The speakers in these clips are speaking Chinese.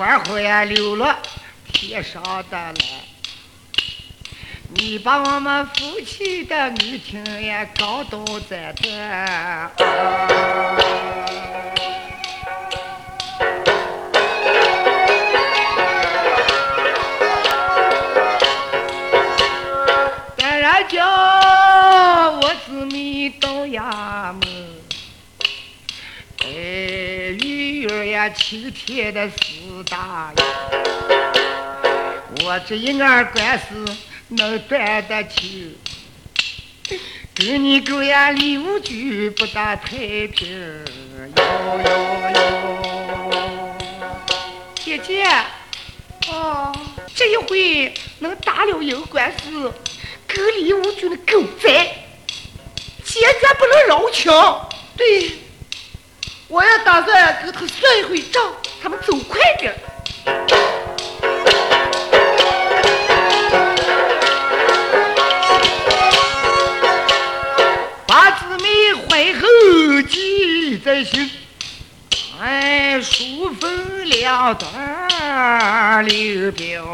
花花呀溜了，贴上的来。你把我们夫妻的爱情也搞到在这。当然叫我是迷倒呀么？呀，秋天的四大爷，我这一案官司能断得清？跟你狗呀，礼物局不大太平。哟哟哟，姐姐，哦，这一回能打了赢官司，跟李无惧的狗仔，坚决不能饶情。对，我也打算跟他算一回账，他们走快点。把姊妹怀后记在心，哎，书分两段留表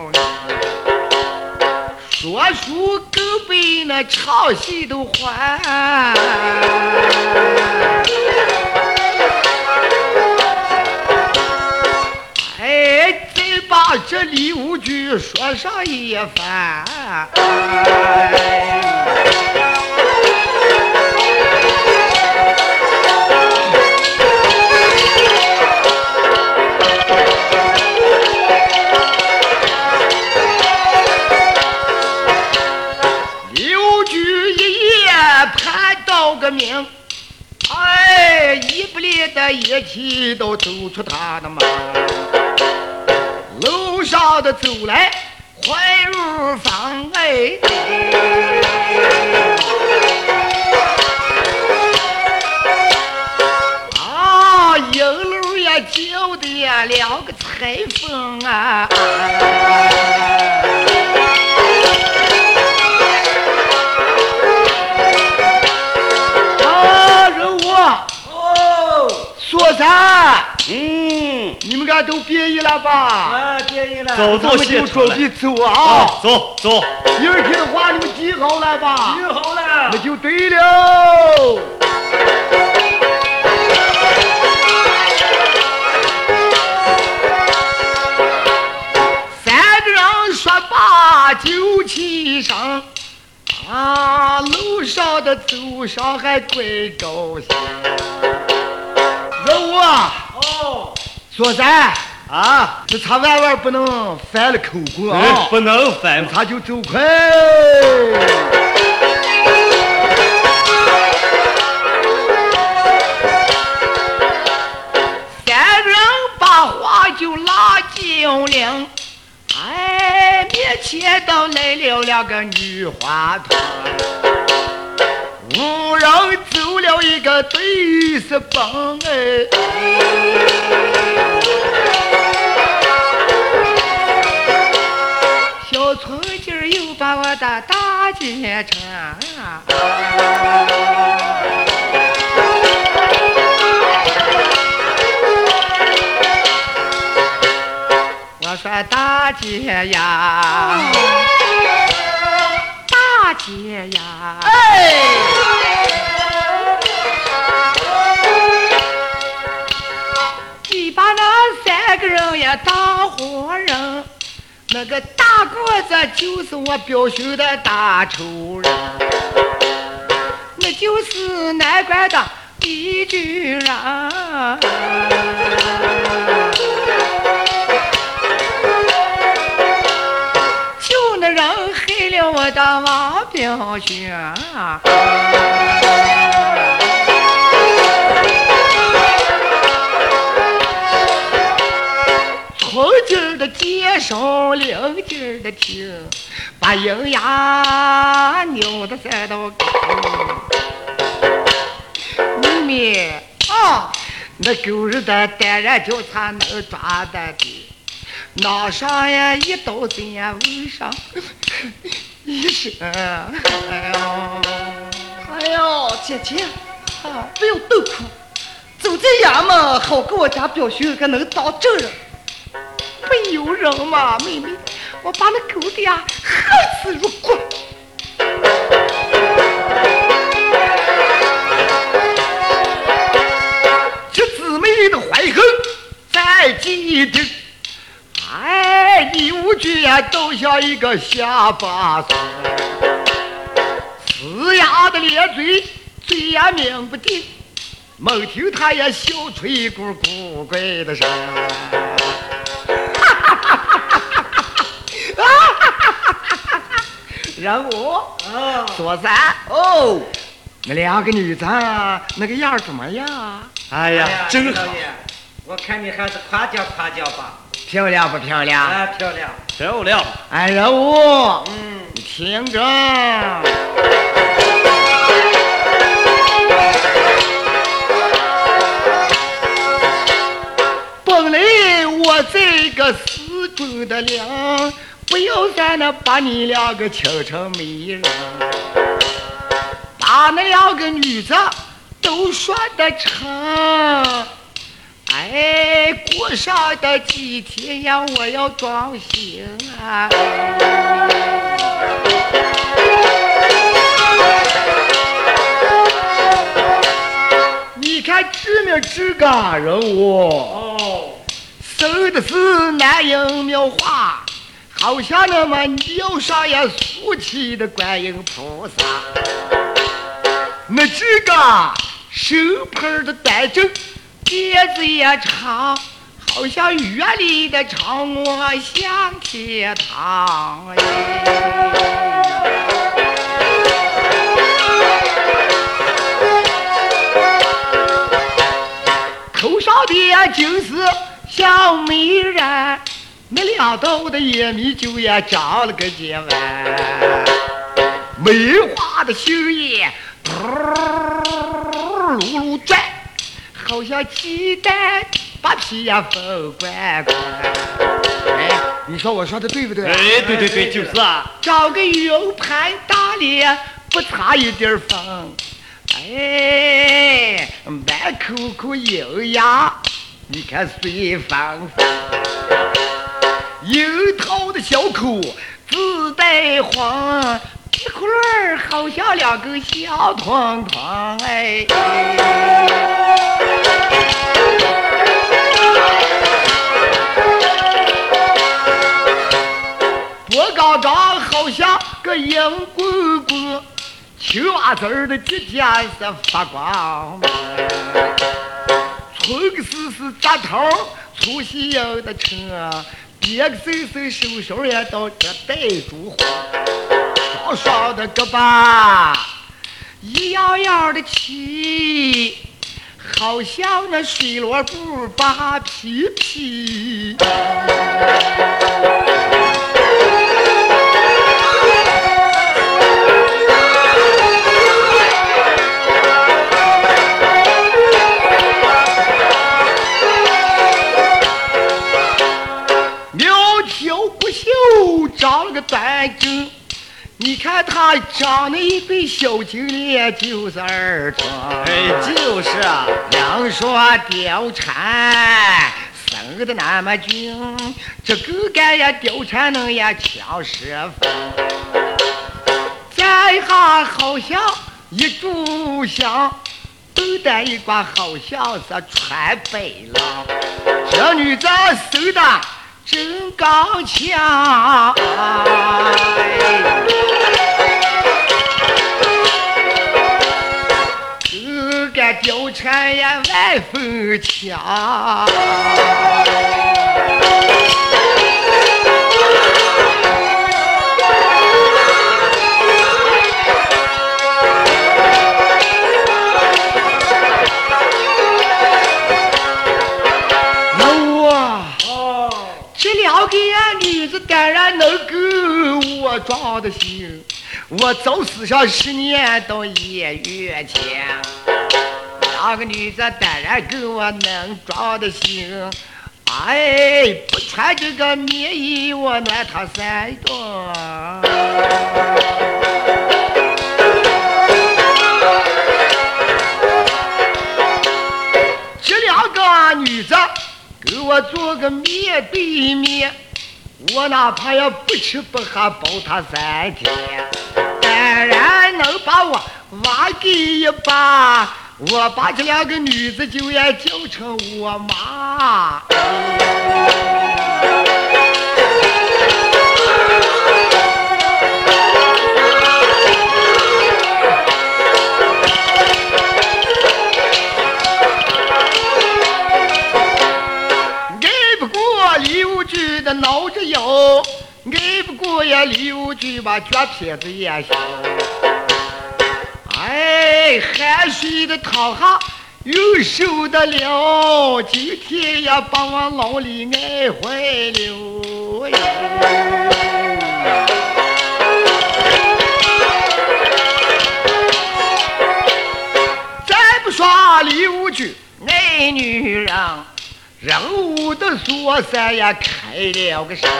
说书更比那唱戏都欢。把这李无惧说上一番。李无惧一夜盼到个明。哎，一不离的一起都走出他的门，楼上的走来怀入房哎。啊，一楼呀叫的呀两个裁缝啊。啊，任务，哦，说啥，嗯，都别意了吧？啊，别意了，走咱们就准备走啊！啊，走走，一会儿听的话你们记好了吧？记好了那，就对了。三个人说罢就起身，啊，楼上的走上还怪高兴。任务啊，哦，说咱啊，这他万万不能犯了口供哎啊！不能翻他就走快。三人把话就拉进了，哎，面前倒来了两个女花团，五人走了一个对是帮哎。小春今儿又把我的大姐穿。我说大姐呀，大姐呀，你把那三个人呀当活人，那个大个子就是我表兄的大仇人，那就是南关的李居人。害了我的王表兄。从今儿的接上领今儿的听，把营牙扭的三道沟。妹妹啊，那狗日的当然叫他能抓得的。脑上呀一刀子呀围上哎呦，哎呦，姐姐，啊，不要多哭，走进衙门，好给我家表兄个能当证人。没有人嘛，妹妹，我把那狗的呀恨死入骨。这姊妹的怀恨在记着，呀，都像一个下巴子，呲牙的咧嘴，嘴也抿不定，猛听他也笑出一股古怪的声。人物啊，说三哦，那两个女子那个样儿怎么样？哎呀，真好，我看你还是夸奖夸奖吧。漂亮不漂亮？啊，漂亮。漂亮。哎，人物，嗯，你听着，本来我这个死鬼的良，不要在那把你两个请成媒人，把那两个女子都说得成。哎，过上的几天呀，我要装行啊！你看知名知感人物，哦，生的是南音妙画，好像那么庙上呀竖起的观音菩萨，那这个手盆的端正。辫子也长，好像月里的长我向天堂头上的就是小美人，那两道的眼眉就也长了个尖弯，梅花的杏叶噜噜转。好像鸡蛋把皮呀分光光。哎，你说我说的对不对？哎，对对对，就是啊。找个圆盘大脸，不差一点缝。哎，满口口油牙，你看随风风。樱桃的小口自带黄，皮裤儿好像两根小团团。哎。脖高高，好像个银棍棍，青蛙子儿的指甲是发光。村个是是扎头，粗细腰的车，别个瘦瘦手手也都这带住花，双双的胳膊，一样样的齐。好像那水萝卜扒皮皮。苗条不秀，长了个端正。你看他长得一对小金脸，就是儿子。哎，就是啊。两说貂蝉生的那么俊，这狗干呀貂蝉能呀强十分。在下好像一炷香，斗胆一挂好像是穿白狼。这女子生的真刚强。这个貂蝉也，万分强。的行，我走思想十年到一月前，两个女子当然跟我能装的心。哎，不穿这个棉衣，我暖他三冬。这两个女子给我做个面对面，我哪怕要不吃不喝包他三天，当然能把我挖给一把，我把这两个女子就要叫成我妈。不过呀刘局把脚撇子也小。哎，汗水的淌下又受得了，今天也把我老李爱坏了。再不说刘局爱女人。人物的锁山呀开了个山。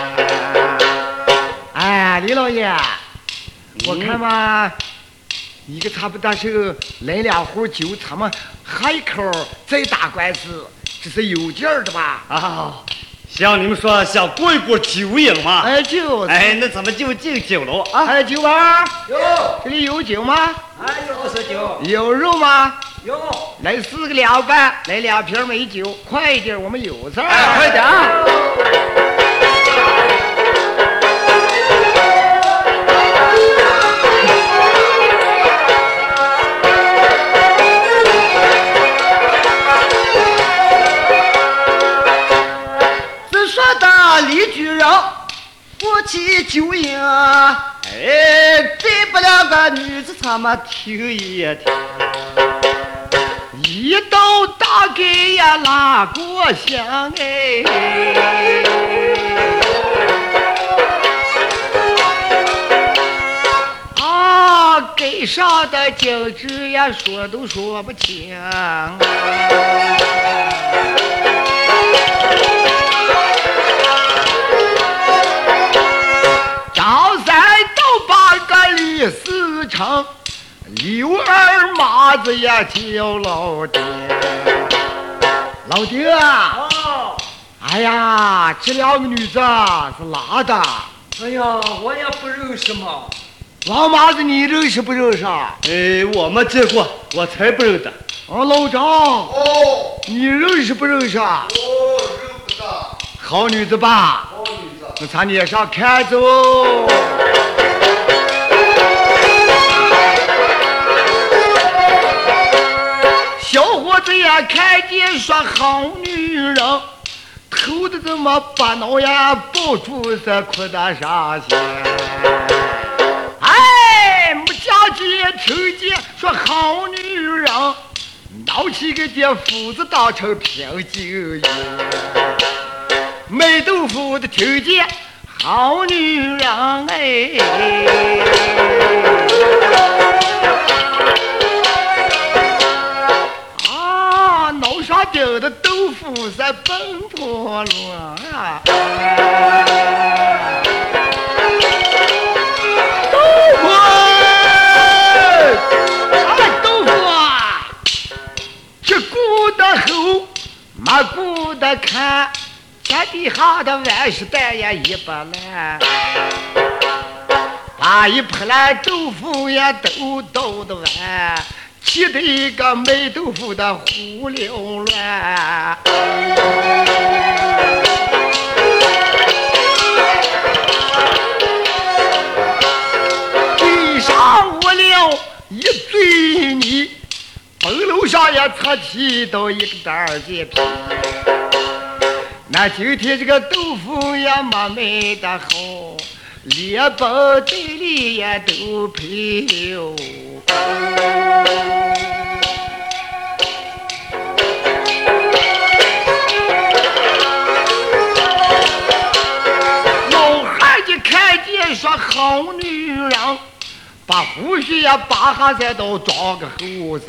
哎，李老爷，我看嘛，你个差不多是来两壶酒，咱们喝一口再打官司，这是有劲儿的吧？啊，像你们说想过一过酒瘾嘛？哎，就是。哎，那咱们就敬酒喽啊！还有酒吧？有，这里有酒吗？哎有是酒，有肉吗？有，来四个凉拌，来两瓶美酒，快一点，我们有事儿。哎，快点啊！李举人夫妻酒饮，哎，给不了个女子他们听一听。一道大盖呀拉过香哎，啊，盖上的景致呀说都说不清。四成。刘二麻子呀叫老爹，老爹啊！哦，哎呀，这两个女子是哪的？哎呀，我也不认识嘛，老麻子你认识不认识啊？哎，我没见过，我才不认得。啊，老张，哦，你认识不认识啊？我认不得，好女子吧？好女子，那咱脸上看着哦。小伙子呀，看见说好女人，头的怎么把脑呀抱住在裤裆上先。哎，木匠姐听见说好女人，闹起个这斧子当成平酒饮。卖豆腐的听见好女人哎。的豆腐是奔波罗啊！豆腐，哎，豆腐啊，这顾得后，没顾得看，天底下的万事蛋也一不烂，把一破烂豆腐也都倒的完。气得一个卖豆腐的胡溜乱。地上无了一嘴泥，棚楼上也侧起到一个袋儿的皮。那今天这个豆腐也没卖得好，连包带里也都赔了。看见说好女人，把胡须呀拔下再都装个后生。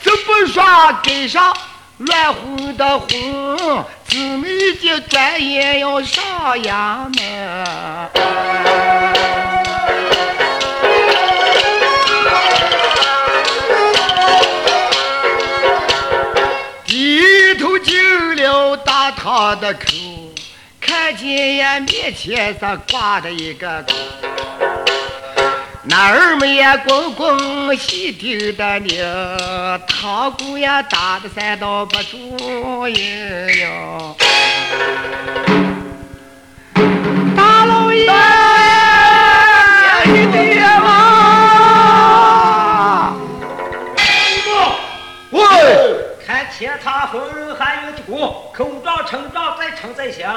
这不说跟上乱哄的哄，姊妹就转眼要上衙门。低头进了大堂的口，看见呀面前上挂着一个钩，那儿们呀滚滚细丢的呢，堂鼓呀打的三道不住音哟。大老爷，你爹妈。喂，看前堂后人还有的过，口罩称长，再称宰相。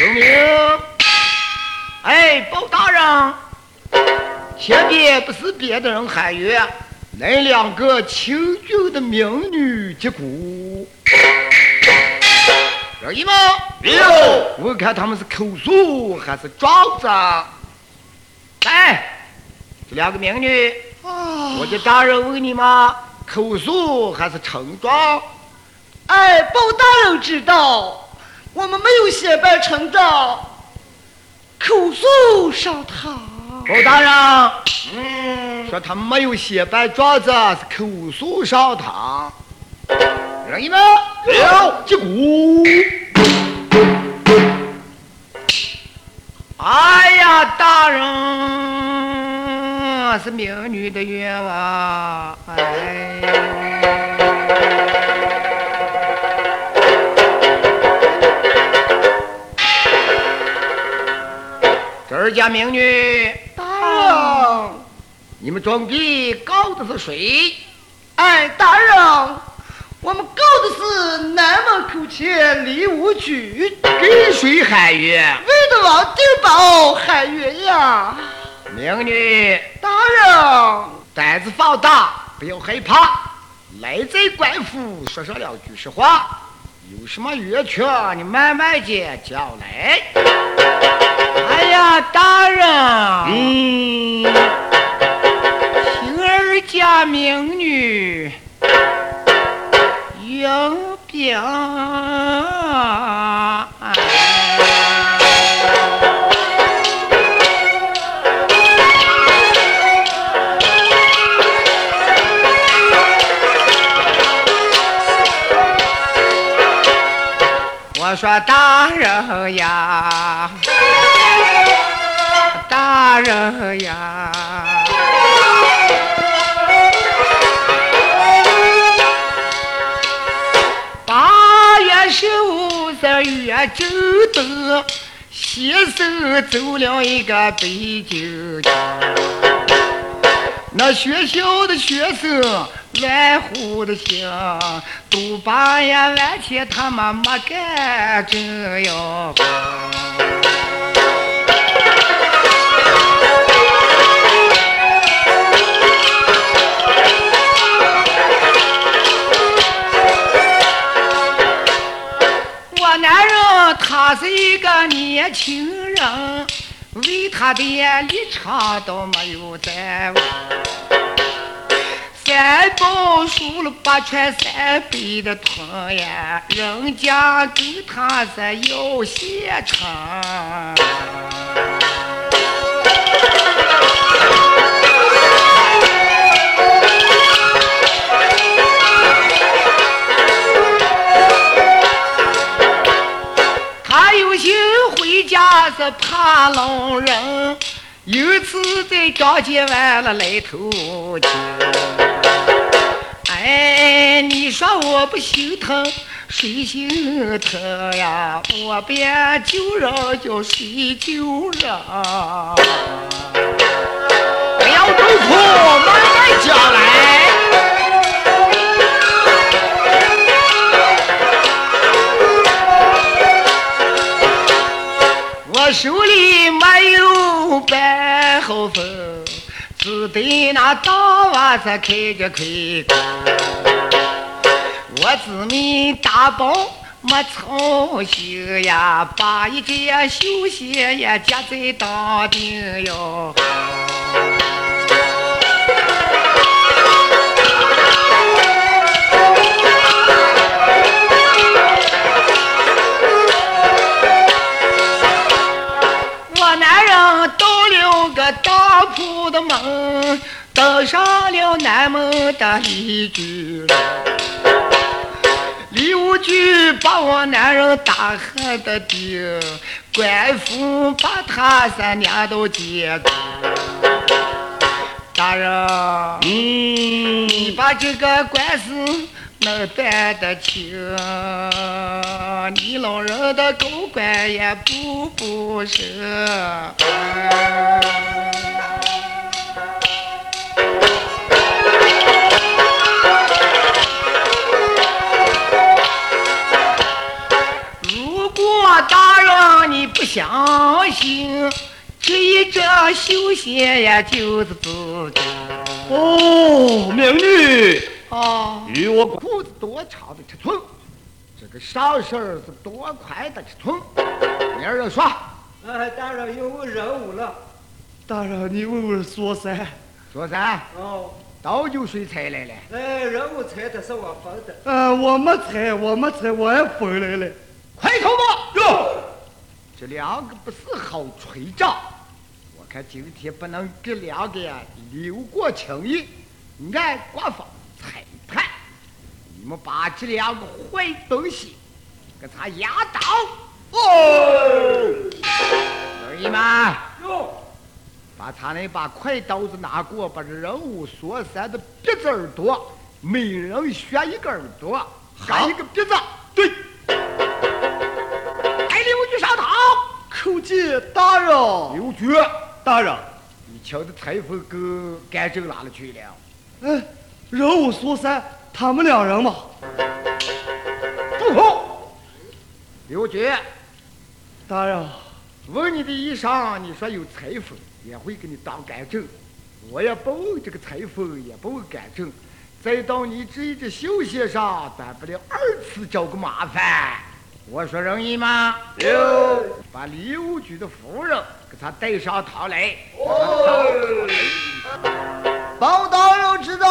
有名。哎，包大人，前边不是别的人喊冤，那两个清俊的民女结鼓。有姨吗？有。我看他们是口述还是状子？来，这两个民女，啊我的大人问你吗？口述还是成状？哎，包大人知道，我们没有写办成状，口述上堂。包大人，嗯，说他们没有写办状子，是口述上堂。让你们了，击鼓。哎呀，大人是民女的愿望。哎。这儿家民女，大人，你们准备告的是谁？哎，大人，我们告的是南门口前李武举，给谁喊冤？为的王定宝喊冤呀！民女，大人，胆子放大，不要害怕。来在官府说上两句实话，有什么冤屈，你慢慢的讲来。哎呀，大人，嗯，平儿家民女有病。我说大人呀，大人呀，八月十五日月正灯，先生走了一个北京城。那学校的学生乱乎的行，都把呀完全他妈没干正哟。我男人他是一个年轻，为他的立场都没有在。三宝输了八传三百的团呀，人家跟他是要现成。他又心他有心回家是怕老人，有次在刚结完了来头亲。哎，你说我不心疼，谁心疼呀？我便就让叫谁就让。不要痛苦，慢慢讲来。手里没有半毫分，只得那大娃子开个开口。我自命大宝没操心呀，把一件绣鞋也夹在当顶哟。上了南门的李居楼。李无惧把我男人打喊的顶，官府把他三娘都接。大人，嗯，你把这个官司能办得清，你老人的狗官也不不是。如不相信，这一张绣鞋呀就是自己。哦，明女，哦，与我裤子多长的尺寸，这个上身是多宽的尺寸。明儿说，哎，大人有任务了。大人，你问问说噻。说噻，哦，倒酒水菜来了。哎，任务猜的是我分的。呃，我没猜，我没猜，我也分来了。快头吧！哟，这两个不是好吹账，我看今天不能给两个呀留过情谊，按国法裁判，你们把这两个坏东西给他压倒。哦，儿姨们，哟，把他那把快刀子拿过，把这人物所山的鼻子耳朵，每人选一个耳朵，还一个鼻子。对，叩见大人。刘局，大人，你瞧的裁缝跟干政哪里去了？哎，人我说三，他们两人嘛。住口！刘局，大人，问你的衣裳，你说有裁缝也会给你当干政，我也不问这个裁缝，也不问干政，再到你这一只绣鞋上，咱不了二次找个麻烦。我说容易吗？有。把刘局的夫人给他带上堂来。包大人知道。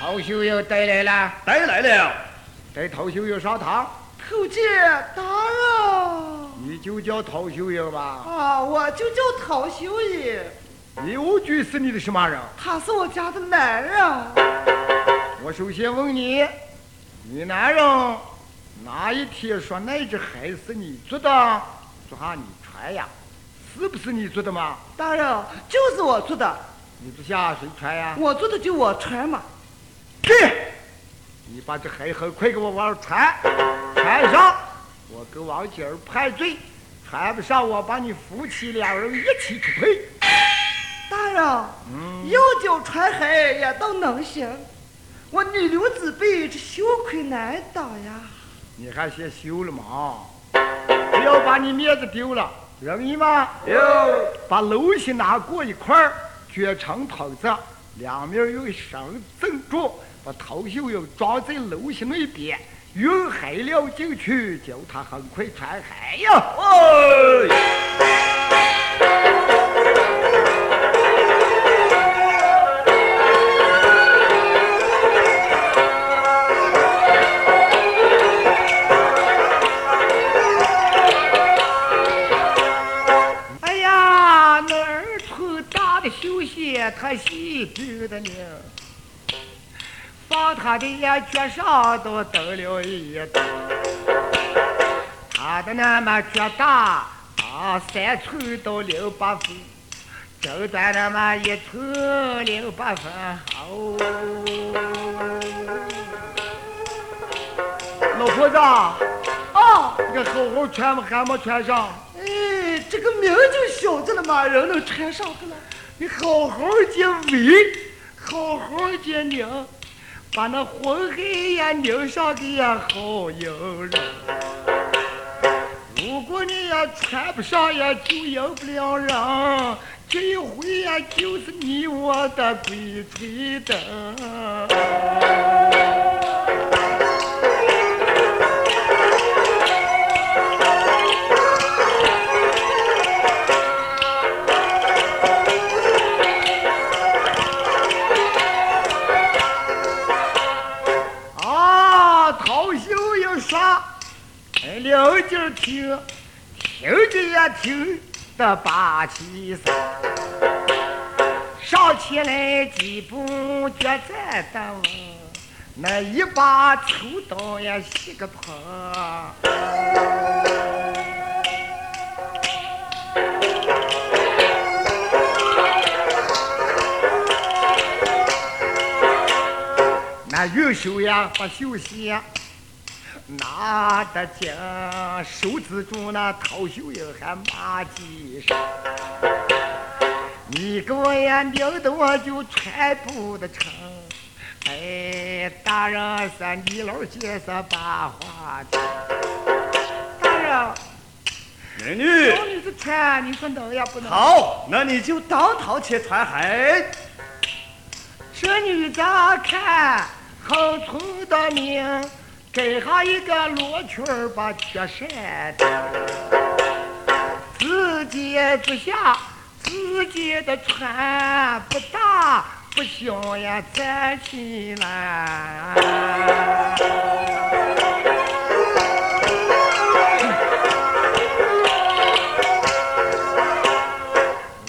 陶秀英带来了，带来了。带陶秀英上堂。叩见大人。你就叫陶秀英吧。啊，我就叫陶秀英，刘局是你的什么人？他是我家的男人。我首先问你，你男人哪一天说那只鞋是你做的，说哈你穿呀？是不是你做的嘛？大人，就是我做的，你不下谁穿呀？我做的就我穿嘛。去，你把这鞋很快给我往上穿，穿上，我跟王姐儿判罪；穿不上，我把你夫妻两人一起出配。大人，嗯，要叫穿鞋也都能行。我女流之辈，这羞愧难当呀。你还嫌羞了吗？不要把你面子丢了，容易吗？有。把楼席拿过一块儿，卷成筒子，两面用绳正住，把头袖要装在楼席那边，用海料进去，叫他很快穿海呀！哎。的呀脚上都蹬了一蹬，他的那么脚大啊，三寸到零八分，正端那么一寸零八分，哦。老婆子，哦，你好好穿吗？还没穿上？哎，这个名就晓得了嘛，人能穿上去了。你好好的围，好好的拧，把那红黑呀拧上的呀好迎人。如果你要穿不上呀，就赢不了人。这一回呀，就是你我的鬼吹灯。秀英说，哎，两劲儿听，听着也听，的八七三，上前来几步脚在等，那一把抽刀呀洗个破。那玉手呀把绣鞋拿得紧，手指住那掏袖英还马蹄上。你给我呀拧得我就穿不得成。哎，大人是你老姐是把话听。大人，美女，要你是穿，你说能也不能？好，那你就当掏去穿嗨。这女的看好粗的命，给上一个罗裙儿把缺衫自己之下自己的穿不大不小呀，站起来。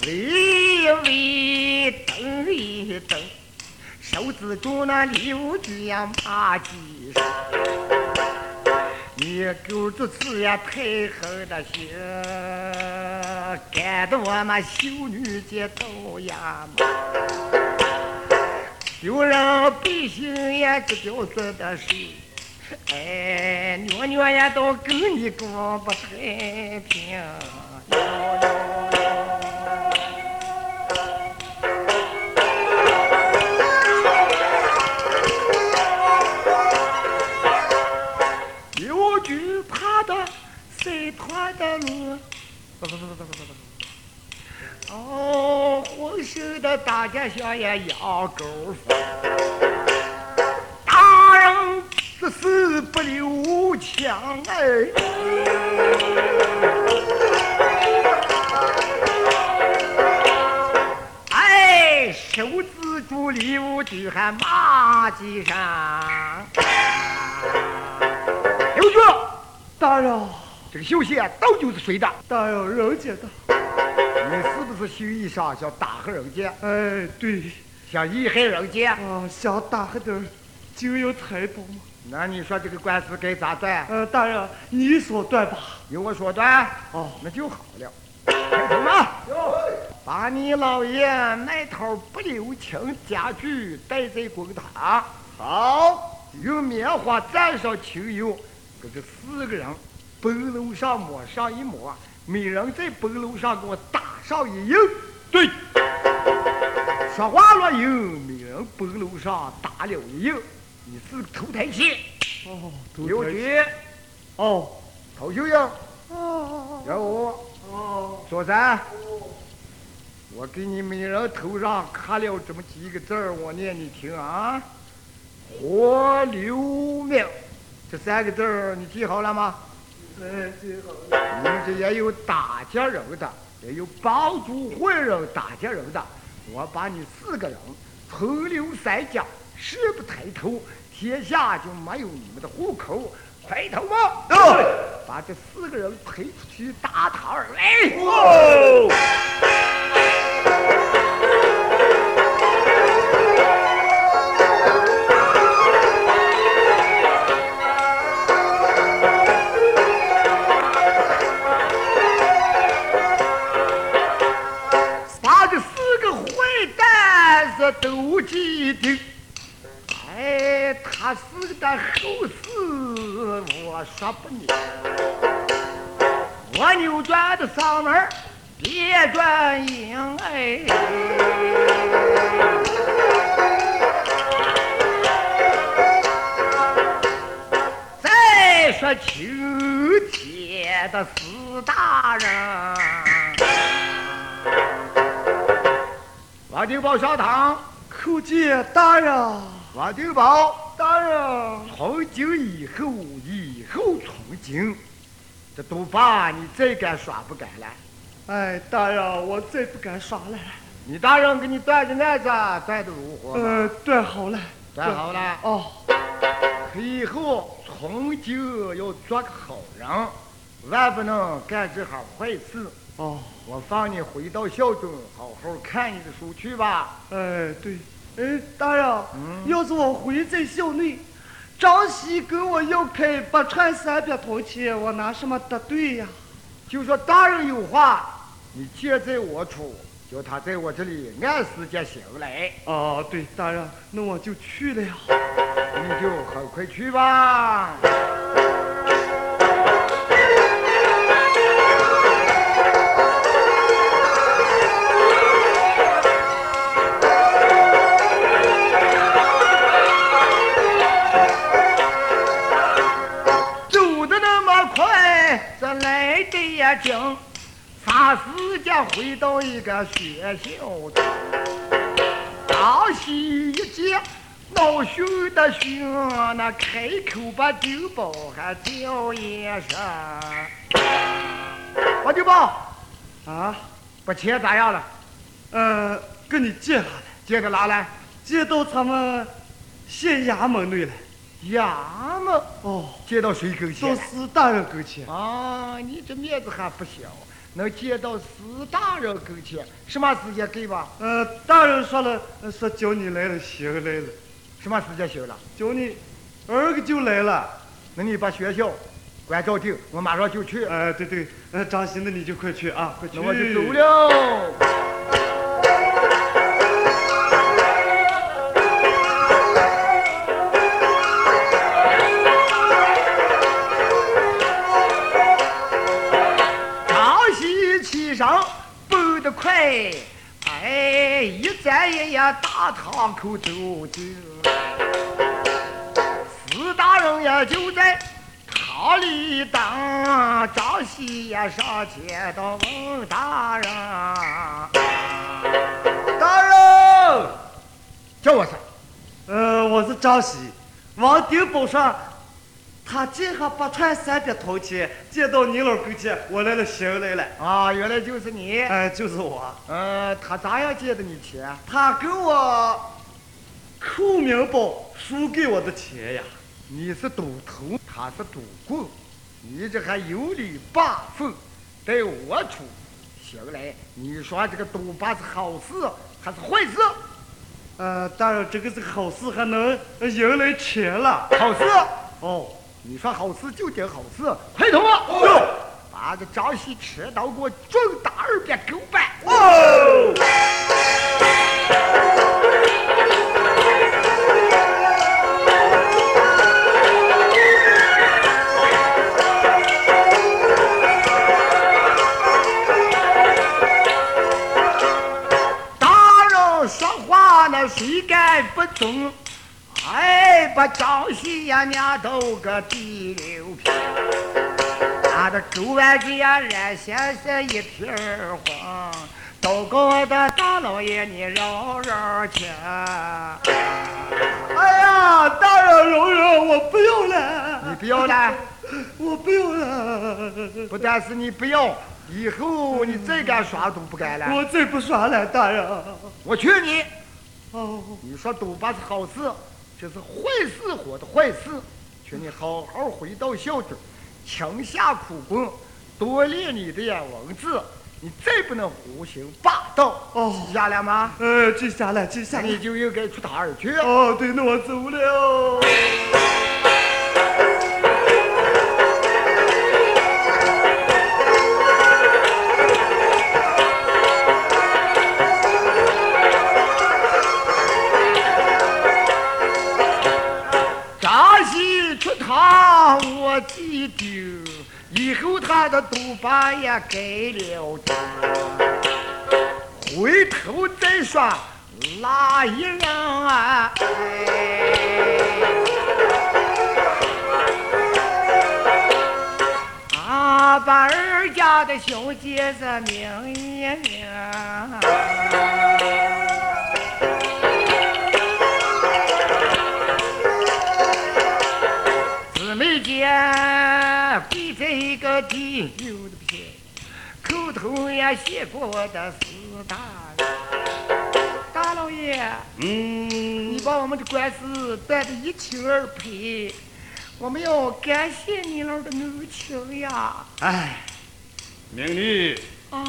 微微瞪一瞪，手指住那六句呀马蹄狗子吃呀太狠的心，干得我们修女姐都呀骂，丢人百姓呀这屌丝的事。哎，娘娘也，都跟你过不太平。的路？不不不不不不不。哦，红袖的大街上呀养狗，大人这是不留情哎。哎，手指住六句还马蹄上。刘局，大人，这个休息啊，到就是谁的？大人，人家的。你是不是心意上想打黑人家？哎，对，想一害人家？啊，想打黑点儿就有财宝嘛。那你说这个官司该咋断？呃，大人，你说断吧。由我说断？哦，那就好了。开头嘛，把你老爷那套不留情家具带在公堂。好，用棉花蘸上清油，给这四个人背篓上抹上一抹，每人在白楼上给我打上一印。对，说话了有，每人白楼上打了一印。你是个头抬气，哦，刘局，哦，陶秀英，哦，任务。哦，说三，我给你每人头上刻了这么几个字儿，我念你听啊。活留命，这三个字儿你记好了吗？你们这也有打劫人的，也有帮助坏人打劫人的。我把你四个人存留三家，誓不抬头，天下就没有你们的户口。快头吧！对，把这四个人推出去打他二位。哦，说不明。我扭转的嗓门儿别转音哎。再说秋天的四大人。王定宝上堂，叩见大人，王定宝，从今以后，以后从今，这赌法你再敢耍不敢了？哎，大人，我再不敢耍了。你大人给你断的案子断的如何？呃，断好了，断好了。哦，以后从今要做个好人，万不能干这行坏事。哦，我放你回到校中，好好看你的书去吧。哎，对，哎，大人，嗯要是我回在校内，张喜跟我要开八串三百铜钱，我拿什么答对呀？就说大人有话，你借在我处，叫他在我这里按时间行来，哦，对，大人，那我就去了呀。你就很快去吧。的也精，啥时间回到一个学校中？张喜一见恼羞的凶，那开口把酒保还叫一声：“王酒保，啊，把钱咋样了？呃，跟你借下来，借个哪来？借到咱们县衙门内来。衙门。哦，接到谁跟前到来？史大人跟前。啊，你这面子还不小，能接到史大人跟前，什么时间给吧？呃，大人说了，呃说叫你来了，行来了，什么时间行了？叫你儿个就来了。那你把学校关照定，我马上就去。哎、对对，呃，张鑫那你就快去啊，快去。那我就走。了。大堂口走进。四大人也就在堂里等，张喜也上前到问大人：“大人，叫我啥？呃，我是张喜，王丁宝说，他借下八串三的铜钱，借到你老跟前，我来了，行来了。啊，原来就是你。哎、就是我。嗯，他咋样借的你钱？他给我扣名包输给我的钱呀。你是赌头，他是赌棍，你这还有理八分，在我出。行来，你说这个赌把是好事还是坏事？呃，当然，这个是好事，还能呃迎来钱了。好事。哦，你说好吃就得好事，快同啊！哦把这张喜持刀给我重打二遍狗板。哦，大人说话那谁敢不中？哎，把张喜呀娘都个第六品，俺的狗碗给呀染先生一片儿黄，都给我的大老爷你饶饶情。哎呀，大人容忍，我不要了。你不要了，我不要了，不但是你不要，以后你再敢耍赌不敢了。我再不耍了，大人。我劝你，哦，你说赌博是好事，这是坏事活的坏事，劝你好好回到校中，勤下苦功，多练你的呀文字，你再不能胡行霸道。哦记下来吗？呃，记下来，记下来你。就应该出堂而去。哦，对，那我走了。出堂我记丢，以后他的赌把也改了的。回头再说哪一人啊？哎啊，把二家的兄弟子明一明。间跪在一个地，有的不行，口头也写过我的四大人。大老爷，嗯你，把我们的官司办得一清二白，我们要感谢你老的恩情呀！哎，明女，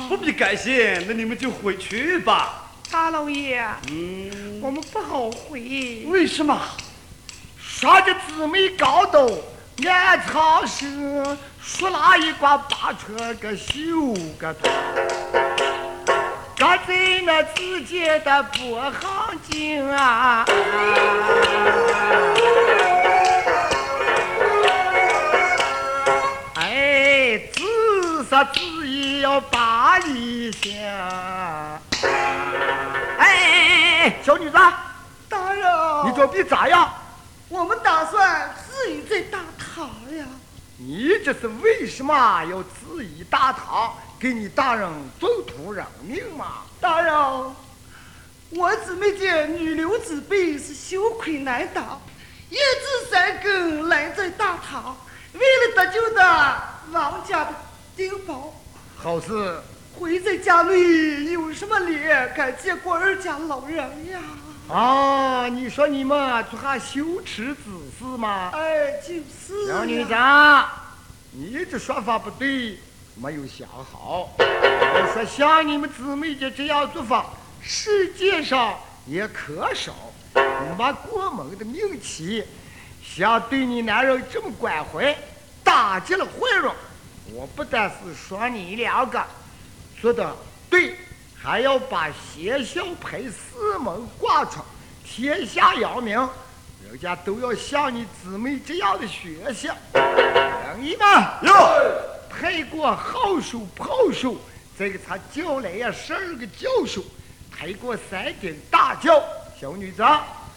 不必感谢，那你们就回去吧。大老爷，嗯，我们不好回。为什么？啥的姊妹搞斗，俺常是说拉一卦拔出个绣个头，搁在那自己的脖行经啊。哎，自杀自意要把理想。哎哎哎，小女子，大人，你准备咋样？我们打算自缢在大堂呀。你这是为什么要自缢大堂，给你大人走图人命嘛？大人，我姊妹见女流之辈是羞愧难当，一至三更来在大堂，为了得救的王家的丁宝，好事，回在家里有什么脸敢见过二家老人呀？啊！你说你们做下羞耻之事吗？哎，就是呀。小女长，你这说法不对，没有想好。我说像你们姊妹的这样做法，世界上也可少。你把国门的名气，像对你男人这么关怀，打击了坏人。我不但是说你两个做的对，还要把学校牌四门挂出，天下扬名。人家都要像你姊妹这样的学校。人一嘛，哟，派过好手炮手，这个他叫来呀十二个教授，抬过三顶大轿。小女子，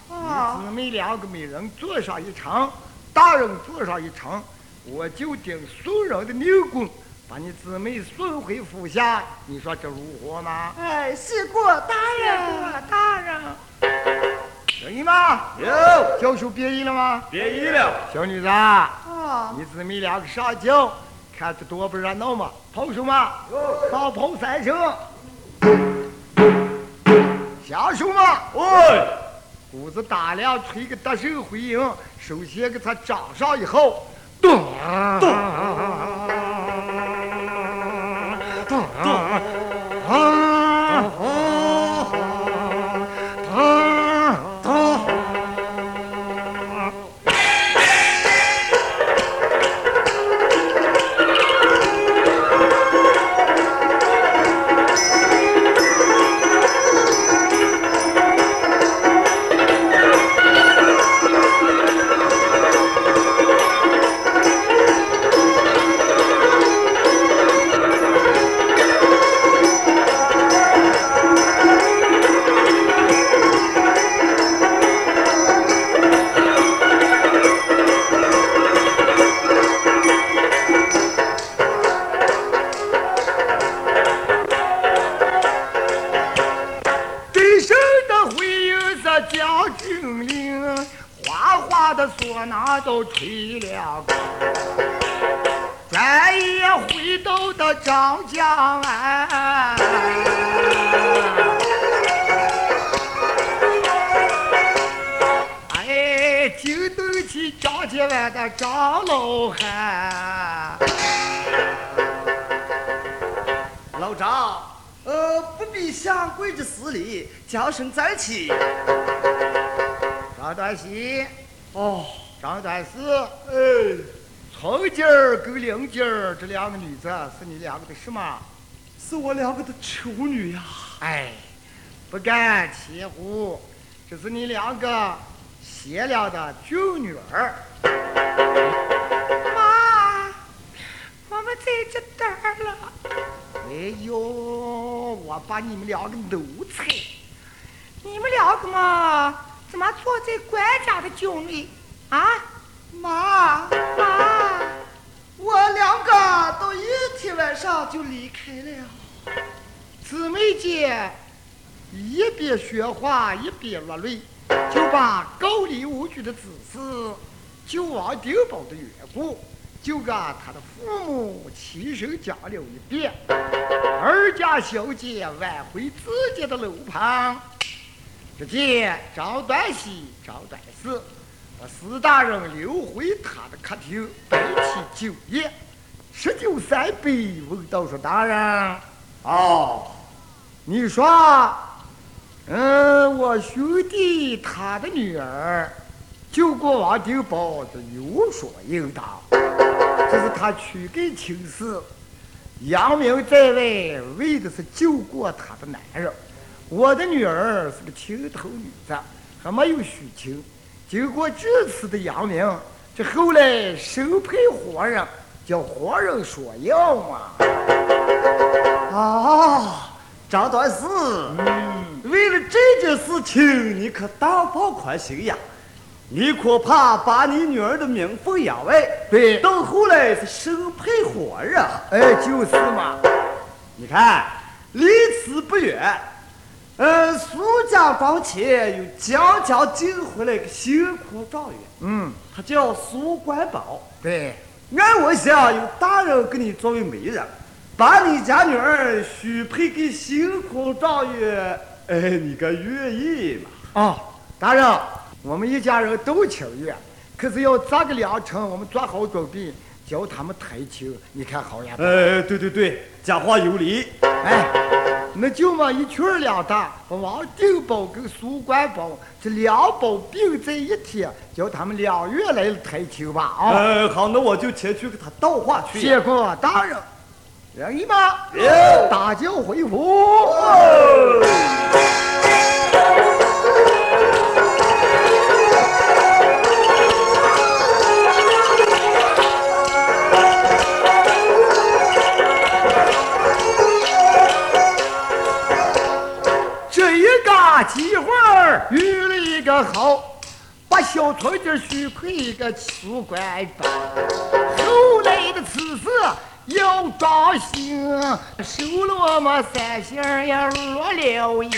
你姊妹两个每人坐上一场，大人坐上一场，我就顶宋人的牛棍，把你姊妹送回府下。你说这如何呢？哎，谢过大人。大人，人一嘛，哟，教授别意了吗？别意了。小女子，啊，你姊妹两个上轿，看着多不热闹嘛！炮手嘛，放炮三声。下手嘛，喂，鼓子打量，吹个得胜回应。首先给他掌上以后，咚咚咚哗的唢呐都吹了高。转眼回到的张江岸，哎，惊动起张家湾的张老汉。老张，呃，不必下跪着施礼，叫声再起。张端喜，哦，张端四，哎，从今儿跟玲姐儿这两个女子是你两个的什么？是我两个的丑女呀。哎，不敢欺乎，这是你两个贤良的俊女儿。妈，我们在这等儿了。哎呦，我把你们两个奴才！你们两个嘛，怎么坐在官家的酒里啊？妈，妈，我两个都一天晚上就离开了。姊妹姐一边说话一边落泪，就把高丽武举的子嗣救王定保的缘故，就跟他的父母亲身讲了一遍。二家小姐挽回自己的楼旁，只见张端喜、张端四把四大人留回他的客厅，摆起酒宴。十酒三杯，问道说：“大人，哦，你说，嗯，我兄弟他的女儿救过王定宝，这有所应当。这是他娶给亲事，扬名在外，为的是救过他的男人。我的女儿是个青头女子，还没有许亲。经过这次的扬名，这后来收配活人，叫活人说要嘛。啊，张短事，为了这件事情，你可大放宽心呀！你可怕把你女儿的名分养外，对到后来是生配活人。哎，就是嘛。你看，离此不远，呃，苏家庄前有将将进回来个新科状元，嗯，他叫苏关宝。对，按我想，有大人给你作为媒人，把你家女儿许配给新科状元，哎，你该愿意吗？啊，大人，我们一家人都情愿，可是要这个良辰，我们做好准备，叫他们抬亲，你看好呀？呃，对对对，讲话有理。哎，那就往一曲儿两大，把王定宝跟苏关宝这两宝并在一起，叫他们两月来抬亲吧啊！呃，好，那我就前去给他道话去。谢过大人，愿意吗？大轿回府。这遇了一个好，把小村子许配一个苏关方。后来的此事要当心，收了我们三星也落了影。